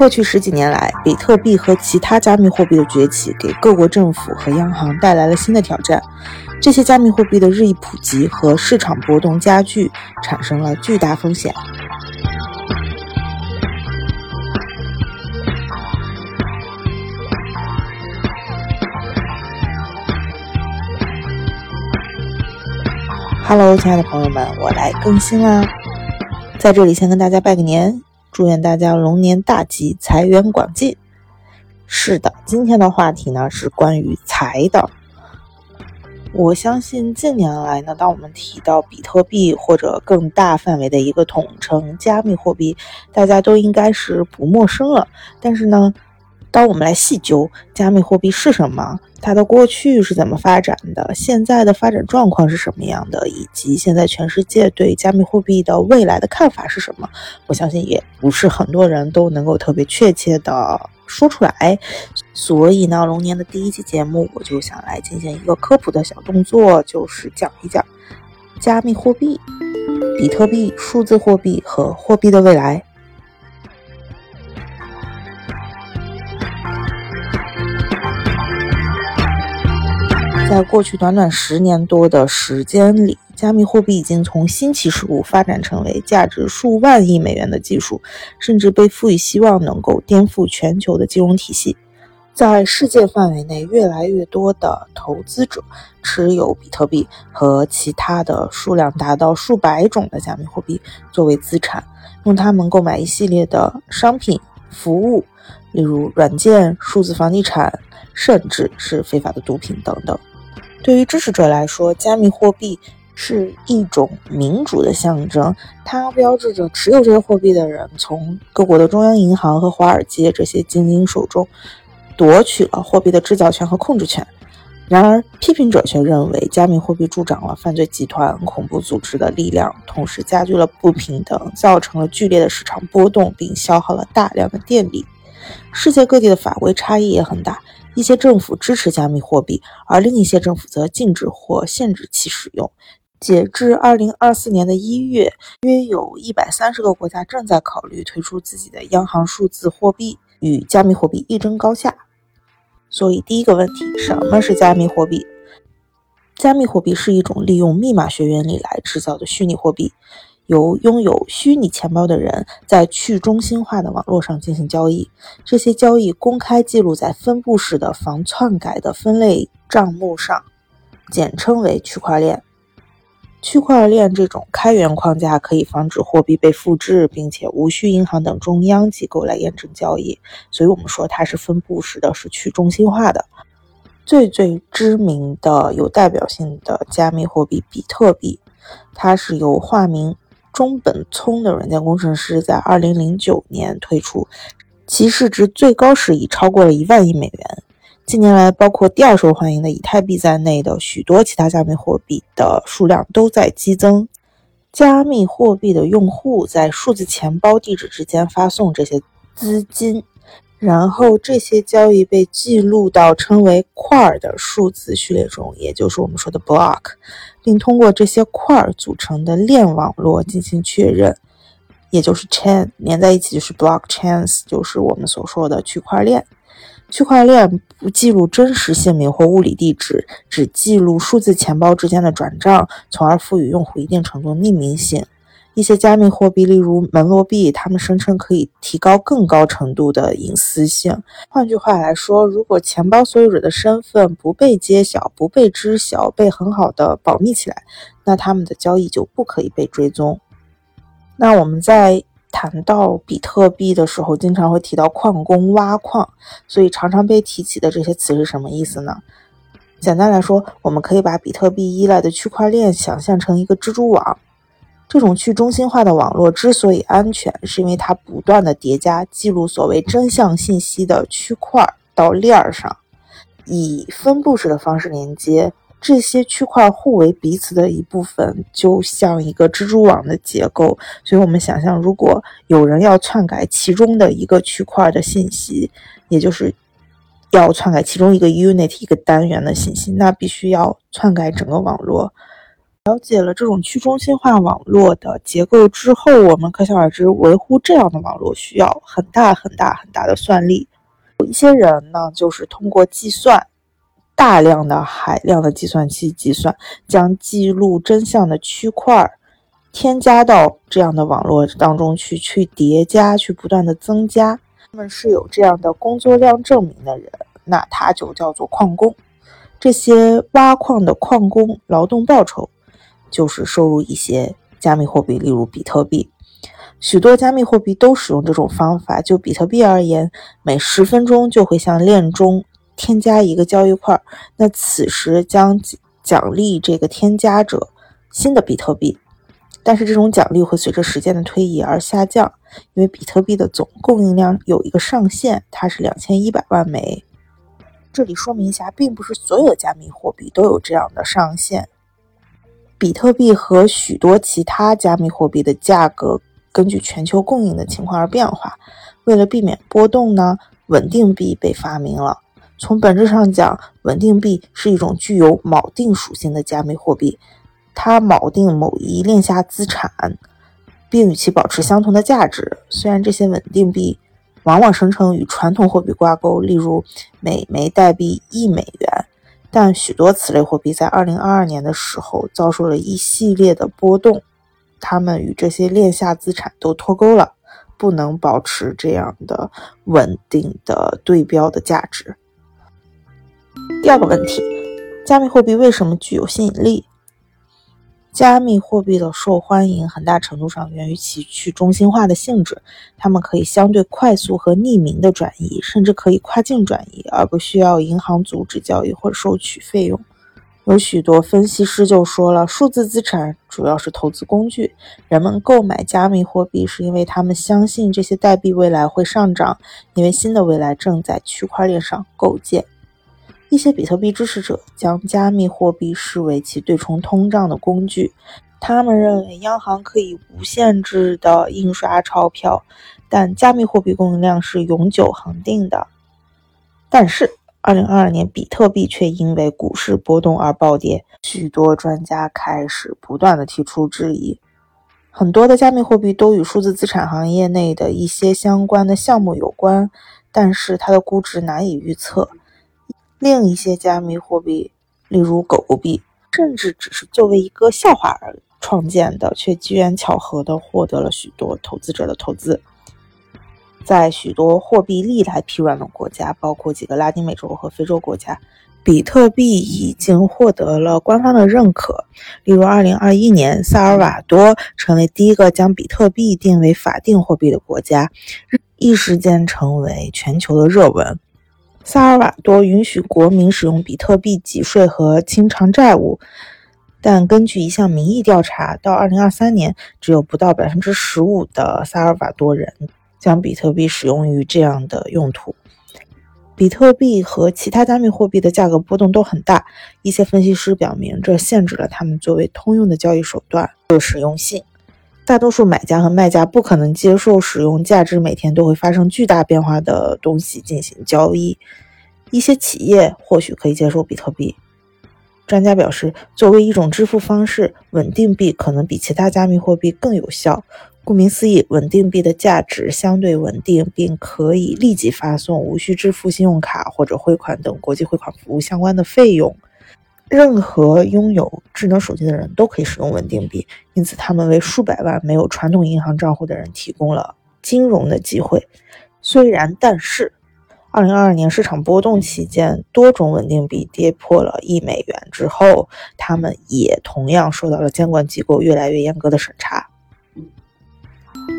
过去十几年来，比特币和其他加密货币的崛起，给各国政府和央行带来了新的挑战。这些加密货币的日益普及和市场波动加剧，产生了巨大风险。Hello，亲爱的朋友们，我来更新啦！在这里先跟大家拜个年。祝愿大家龙年大吉，财源广进。是的，今天的话题呢是关于财的。我相信近年来呢，当我们提到比特币或者更大范围的一个统称加密货币，大家都应该是不陌生了。但是呢，当我们来细究加密货币是什么？它的过去是怎么发展的？现在的发展状况是什么样的？以及现在全世界对加密货币的未来的看法是什么？我相信也不是很多人都能够特别确切的说出来。所以呢，龙年的第一期节目，我就想来进行一个科普的小动作，就是讲一讲加密货币、比特币、数字货币和货币的未来。在过去短短十年多的时间里，加密货币已经从新奇事物发展成为价值数万亿美元的技术，甚至被赋予希望能够颠覆全球的金融体系。在世界范围内，越来越多的投资者持有比特币和其他的数量达到数百种的加密货币作为资产，用它们购买一系列的商品、服务，例如软件、数字房地产，甚至是非法的毒品等等。对于支持者来说，加密货币是一种民主的象征，它标志着持有这些货币的人从各国的中央银行和华尔街这些精英手中夺取了货币的制造权和控制权。然而，批评者却认为，加密货币助长了犯罪集团、恐怖组织的力量，同时加剧了不平等，造成了剧烈的市场波动，并消耗了大量的电力。世界各地的法规差异也很大。一些政府支持加密货币，而另一些政府则禁止或限制其使用。截至二零二四年的一月，约有一百三十个国家正在考虑推出自己的央行数字货币，与加密货币一争高下。所以，第一个问题，什么是加密货币？加密货币是一种利用密码学原理来制造的虚拟货币。由拥有虚拟钱包的人在去中心化的网络上进行交易，这些交易公开记录在分布式的防篡改的分类账目上，简称为区块链。区块链这种开源框架可以防止货币被复制，并且无需银行等中央机构来验证交易，所以我们说它是分布式的，是去中心化的。最最知名的、有代表性的加密货币比特币，它是由化名。中本聪的软件工程师在2009年推出，其市值最高时已超过了一万亿美元。近年来，包括第二受欢迎的以太币在内的许多其他加密货币的数量都在激增。加密货币的用户在数字钱包地址之间发送这些资金。然后这些交易被记录到称为块的数字序列中，也就是我们说的 block，并通过这些块组成的链网络进行确认，也就是 chain 连在一起就是 blockchains，就是我们所说的区块链。区块链不记录真实姓名或物理地址，只记录数字钱包之间的转账，从而赋予用户一定程度的匿名性。一些加密货币，例如门罗币，他们声称可以提高更高程度的隐私性。换句话来说，如果钱包所有者的身份不被揭晓、不被知晓、被很好的保密起来，那他们的交易就不可以被追踪。那我们在谈到比特币的时候，经常会提到矿工挖矿，所以常常被提起的这些词是什么意思呢？简单来说，我们可以把比特币依赖的区块链想象成一个蜘蛛网。这种去中心化的网络之所以安全，是因为它不断的叠加记录所谓真相信息的区块到链儿上，以分布式的方式连接这些区块互为彼此的一部分，就像一个蜘蛛网的结构。所以，我们想象，如果有人要篡改其中的一个区块的信息，也就是要篡改其中一个 unit 一个单元的信息，那必须要篡改整个网络。了解了这种去中心化网络的结构之后，我们可想而知，维护这样的网络需要很大很大很大的算力。有一些人呢，就是通过计算大量的海量的计算器计算，将记录真相的区块添加到这样的网络当中去，去叠加，去不断的增加。他们是有这样的工作量证明的人，那他就叫做矿工。这些挖矿的矿工劳动报酬。就是收入一些加密货币，例如比特币。许多加密货币都使用这种方法。就比特币而言，每十分钟就会向链中添加一个交易块，那此时将奖励这个添加者新的比特币。但是这种奖励会随着时间的推移而下降，因为比特币的总供应量有一个上限，它是两千一百万枚。这里说明一下，并不是所有加密货币都有这样的上限。比特币和许多其他加密货币的价格根据全球供应的情况而变化。为了避免波动呢，稳定币被发明了。从本质上讲，稳定币是一种具有锚定属性的加密货币，它锚定某一链下资产，并与其保持相同的价值。虽然这些稳定币往往生成与传统货币挂钩，例如每枚代币一美元。但许多此类货币在二零二二年的时候遭受了一系列的波动，它们与这些链下资产都脱钩了，不能保持这样的稳定的对标的价值。第二个问题，加密货币为什么具有吸引力？加密货币的受欢迎很大程度上源于其去中心化的性质，它们可以相对快速和匿名的转移，甚至可以跨境转移，而不需要银行阻止交易或收取费用。有许多分析师就说了，数字资产主要是投资工具，人们购买加密货币是因为他们相信这些代币未来会上涨，因为新的未来正在区块链上构建。一些比特币支持者将加密货币视为其对冲通胀的工具。他们认为央行可以无限制地印刷钞票，但加密货币供应量是永久恒定的。但是，2022年比特币却因为股市波动而暴跌。许多专家开始不断地提出质疑。很多的加密货币都与数字资产行业内的一些相关的项目有关，但是它的估值难以预测。另一些加密货币，例如狗狗币，甚至只是作为一个笑话而创建的，却机缘巧合地获得了许多投资者的投资。在许多货币历来疲软的国家，包括几个拉丁美洲和非洲国家，比特币已经获得了官方的认可。例如，2021年，萨尔瓦多成为第一个将比特币定为法定货币的国家，一时间成为全球的热文。萨尔瓦多允许国民使用比特币挤税和清偿债务，但根据一项民意调查，到2023年，只有不到百分之十五的萨尔瓦多人将比特币使用于这样的用途。比特币和其他加密货币的价格波动都很大，一些分析师表明，这限制了他们作为通用的交易手段的实用性。大多数买家和卖家不可能接受使用价值每天都会发生巨大变化的东西进行交易。一些企业或许可以接受比特币。专家表示，作为一种支付方式，稳定币可能比其他加密货币更有效。顾名思义，稳定币的价值相对稳定，并可以立即发送，无需支付信用卡或者汇款等国际汇款服务相关的费用。任何拥有智能手机的人都可以使用稳定币，因此他们为数百万没有传统银行账户的人提供了金融的机会。虽然，但是，2022年市场波动期间，多种稳定币跌破了一美元之后，他们也同样受到了监管机构越来越严格的审查。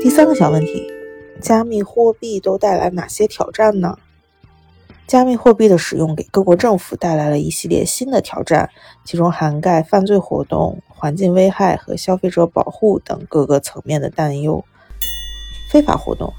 第三个小问题：加密货币都带来哪些挑战呢？加密货币的使用给各国政府带来了一系列新的挑战，其中涵盖犯罪活动、环境危害和消费者保护等各个层面的担忧。非法活动，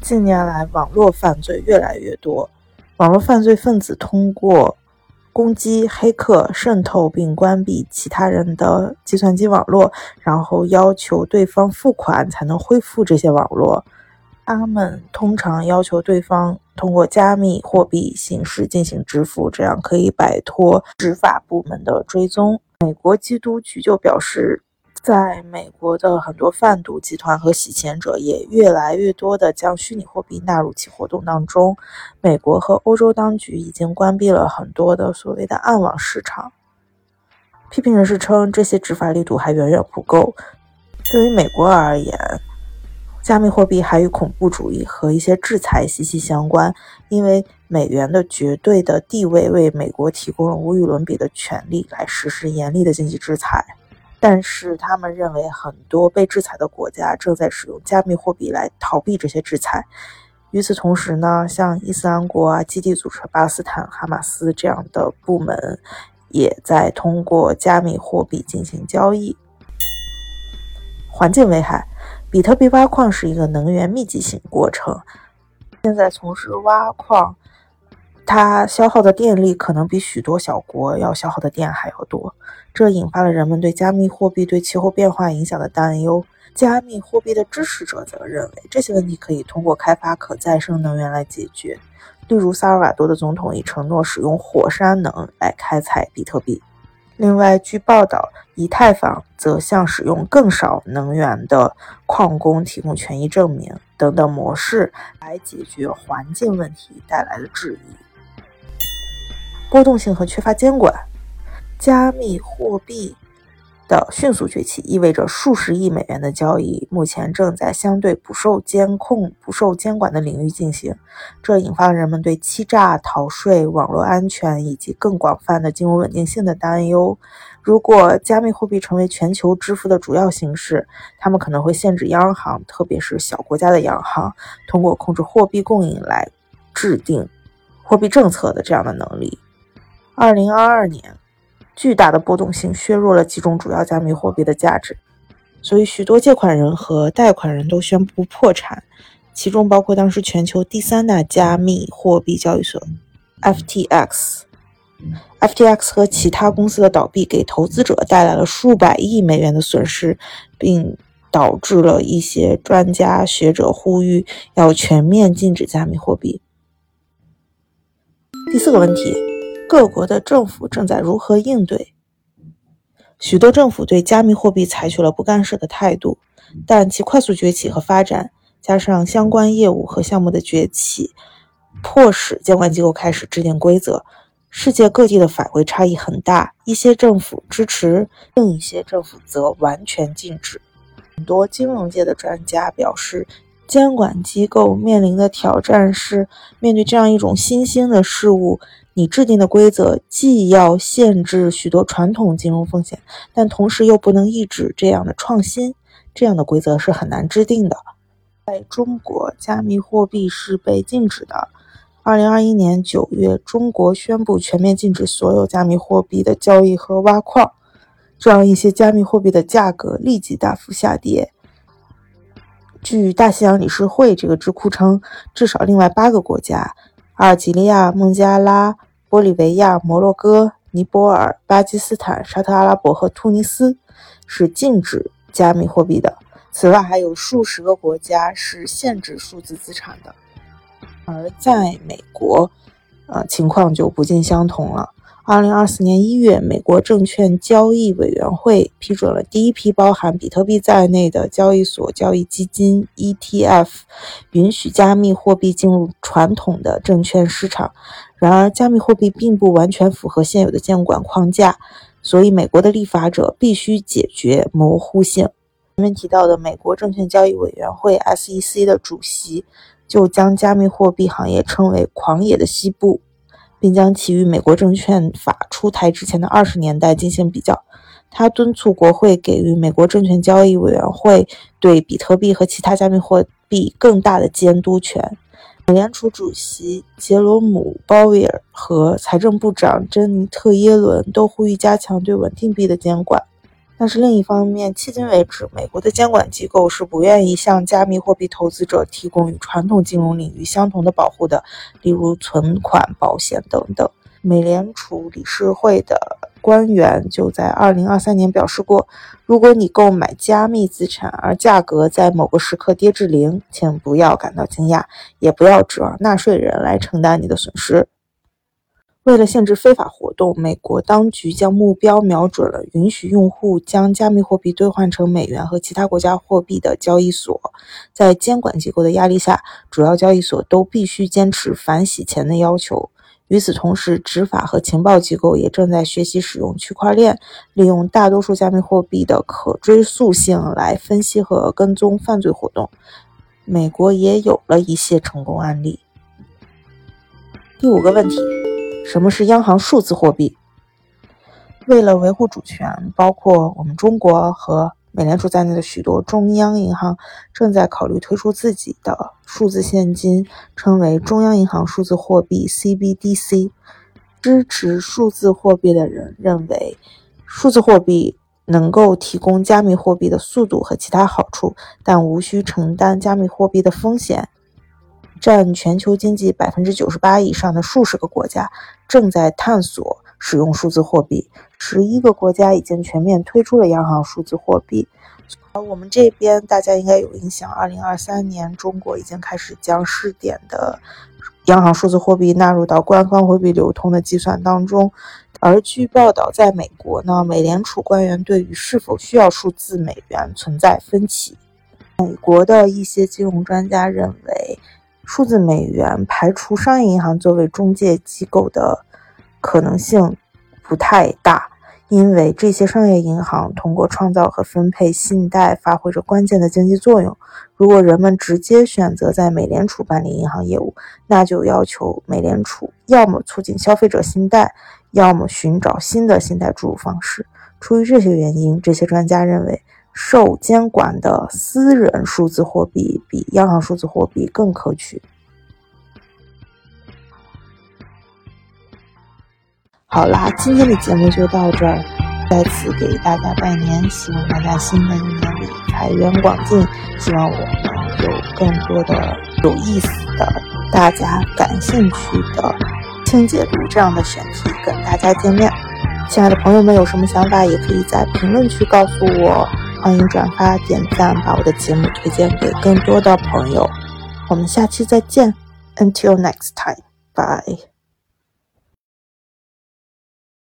近年来网络犯罪越来越多，网络犯罪分子通过攻击黑客、渗透并关闭其他人的计算机网络，然后要求对方付款才能恢复这些网络。他们通常要求对方通过加密货币形式进行支付，这样可以摆脱执法部门的追踪。美国缉毒局就表示，在美国的很多贩毒集团和洗钱者也越来越多地将虚拟货币纳入其活动当中。美国和欧洲当局已经关闭了很多的所谓的暗网市场。批评人士称，这些执法力度还远远不够。对于美国而言，加密货币还与恐怖主义和一些制裁息息相关，因为美元的绝对的地位为美国提供了无与伦比的权利来实施严厉的经济制裁。但是，他们认为很多被制裁的国家正在使用加密货币来逃避这些制裁。与此同时呢，像伊斯兰国啊、基地组织、巴勒斯坦、哈马斯这样的部门，也在通过加密货币进行交易。环境危害。比特币挖矿是一个能源密集型过程。现在从事挖矿，它消耗的电力可能比许多小国要消耗的电还要多，这引发了人们对加密货币对气候变化影响的担忧。加密货币的支持者则认为，这些问题可以通过开发可再生能源来解决。例如，萨尔瓦多的总统已承诺使用火山能来开采比特币。另外，据报道，以太坊则向使用更少能源的矿工提供权益证明等等模式来解决环境问题带来的质疑。波动性和缺乏监管，加密货币。的迅速崛起意味着数十亿美元的交易目前正在相对不受监控、不受监管的领域进行，这引发了人们对欺诈、逃税、网络安全以及更广泛的金融稳定性的担忧。如果加密货币成为全球支付的主要形式，他们可能会限制央行，特别是小国家的央行，通过控制货币供应来制定货币政策的这样的能力。二零二二年。巨大的波动性削弱了几种主要加密货币的价值，所以许多借款人和贷款人都宣布破产，其中包括当时全球第三大加密货币交易所 FTX。FTX 和其他公司的倒闭给投资者带来了数百亿美元的损失，并导致了一些专家学者呼吁要全面禁止加密货币。第四个问题。各国的政府正在如何应对？许多政府对加密货币采取了不干涉的态度，但其快速崛起和发展，加上相关业务和项目的崛起，迫使监管机构开始制定规则。世界各地的法规差异很大，一些政府支持，另一些政府则完全禁止。很多金融界的专家表示，监管机构面临的挑战是面对这样一种新兴的事物。你制定的规则既要限制许多传统金融风险，但同时又不能抑制这样的创新。这样的规则是很难制定的。在中国，加密货币是被禁止的。二零二一年九月，中国宣布全面禁止所有加密货币的交易和挖矿，这样一些加密货币的价格立即大幅下跌。据大西洋理事会这个智库称，至少另外八个国家。阿尔及利亚、孟加拉、玻利维亚、摩洛哥、尼泊尔、巴基斯坦、沙特阿拉伯和突尼斯是禁止加密货币的。此外，还有数十个国家是限制数字资产的。而在美国，呃，情况就不尽相同了。二零二四年一月，美国证券交易委员会批准了第一批包含比特币在内的交易所交易基金 ETF，允许加密货币进入传统的证券市场。然而，加密货币并不完全符合现有的监管框架，所以美国的立法者必须解决模糊性。前面提到的美国证券交易委员会 SEC 的主席就将加密货币行业称为“狂野的西部”。并将其与美国证券法出台之前的二十年代进行比较。他敦促国会给予美国证券交易委员会对比特币和其他加密货币更大的监督权。美联储主席杰罗姆·鲍威尔和财政部长珍妮特·耶伦都呼吁加强对稳定币的监管。但是另一方面，迄今为止，美国的监管机构是不愿意向加密货币投资者提供与传统金融领域相同的保护的，例如存款保险等等。美联储理事会的官员就在2023年表示过：“如果你购买加密资产，而价格在某个时刻跌至零，请不要感到惊讶，也不要指望纳税人来承担你的损失。”为了限制非法活动，美国当局将目标瞄准了允许用户将加密货币兑换成美元和其他国家货币的交易所。在监管机构的压力下，主要交易所都必须坚持反洗钱的要求。与此同时，执法和情报机构也正在学习使用区块链，利用大多数加密货币的可追溯性来分析和跟踪犯罪活动。美国也有了一些成功案例。第五个问题。什么是央行数字货币？为了维护主权，包括我们中国和美联储在内的许多中央银行正在考虑推出自己的数字现金，称为中央银行数字货币 （CBDC）。支持数字货币的人认为，数字货币能够提供加密货币的速度和其他好处，但无需承担加密货币的风险。占全球经济百分之九十八以上的数十个国家正在探索使用数字货币，十一个国家已经全面推出了央行数字货币。而我们这边大家应该有印象，二零二三年中国已经开始将试点的央行数字货币纳入到官方货币流通的计算当中。而据报道，在美国呢，美联储官员对于是否需要数字美元存在分歧。美国的一些金融专家认为。数字美元排除商业银行作为中介机构的可能性不太大，因为这些商业银行通过创造和分配信贷发挥着关键的经济作用。如果人们直接选择在美联储办理银行业务，那就要求美联储要么促进消费者信贷，要么寻找新的信贷注入方式。出于这些原因，这些专家认为。受监管的私人数字货币比央行数字货币更可取。好啦，今天的节目就到这儿，再次给大家拜年，希望大家新的一年里财源广进，希望我们有更多的有意思的、大家感兴趣的轻解读这样的选题跟大家见面。亲爱的朋友们，有什么想法也可以在评论区告诉我。欢迎转发、点赞，把我的节目推荐给更多的朋友。我们下期再见，Until next time，bye。